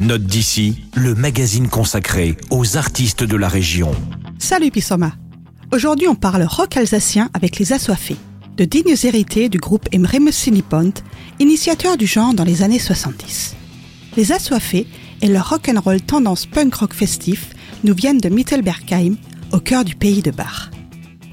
Note d'ici, le magazine consacré aux artistes de la région. Salut Pissoma. Aujourd'hui, on parle rock alsacien avec les Assoiffés, de dignes héritiers du groupe Emremes Sinipont, initiateur du genre dans les années 70. Les Assoiffés et leur rock'n'roll tendance punk rock festif nous viennent de Mittelbergheim, au cœur du pays de Bach.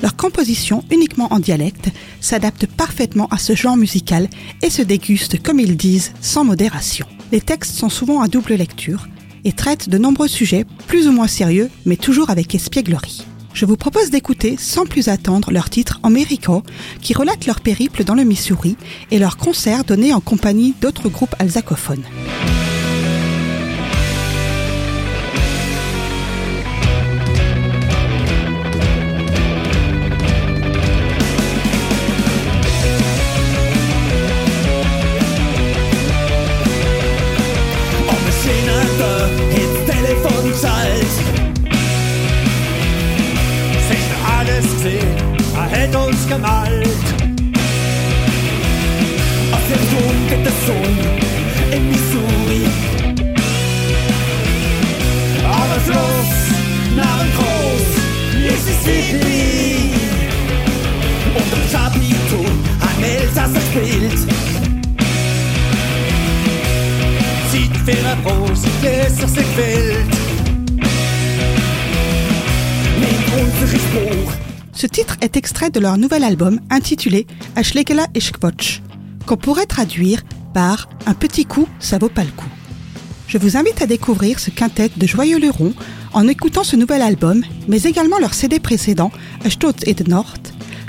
Leur composition, uniquement en dialecte, s'adapte parfaitement à ce genre musical et se déguste, comme ils disent, sans modération. Les textes sont souvent à double lecture et traitent de nombreux sujets plus ou moins sérieux, mais toujours avec espièglerie. Je vous propose d'écouter sans plus attendre leur titre Americo, qui relate leur périple dans le Missouri et leurs concerts donnés en compagnie d'autres groupes alsacophones. See, er hätte uns gemalt. Auf dem Flug geht der Sohn in Missouri. Aber los, Narren groß, Mississippi. Und im Chapito ein Elsass spielt. Sieht Fehler groß, ist das Welt. wild. unsere Spruch Ce titre est extrait de leur nouvel album intitulé Ashlegela Ishkvoch, qu'on pourrait traduire par Un petit coup, ça vaut pas le coup. Je vous invite à découvrir ce quintet de joyeux lurons en écoutant ce nouvel album, mais également leur CD précédent, Stott et de Nord.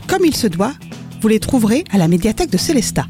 Comme il se doit, vous les trouverez à la médiathèque de Célestat.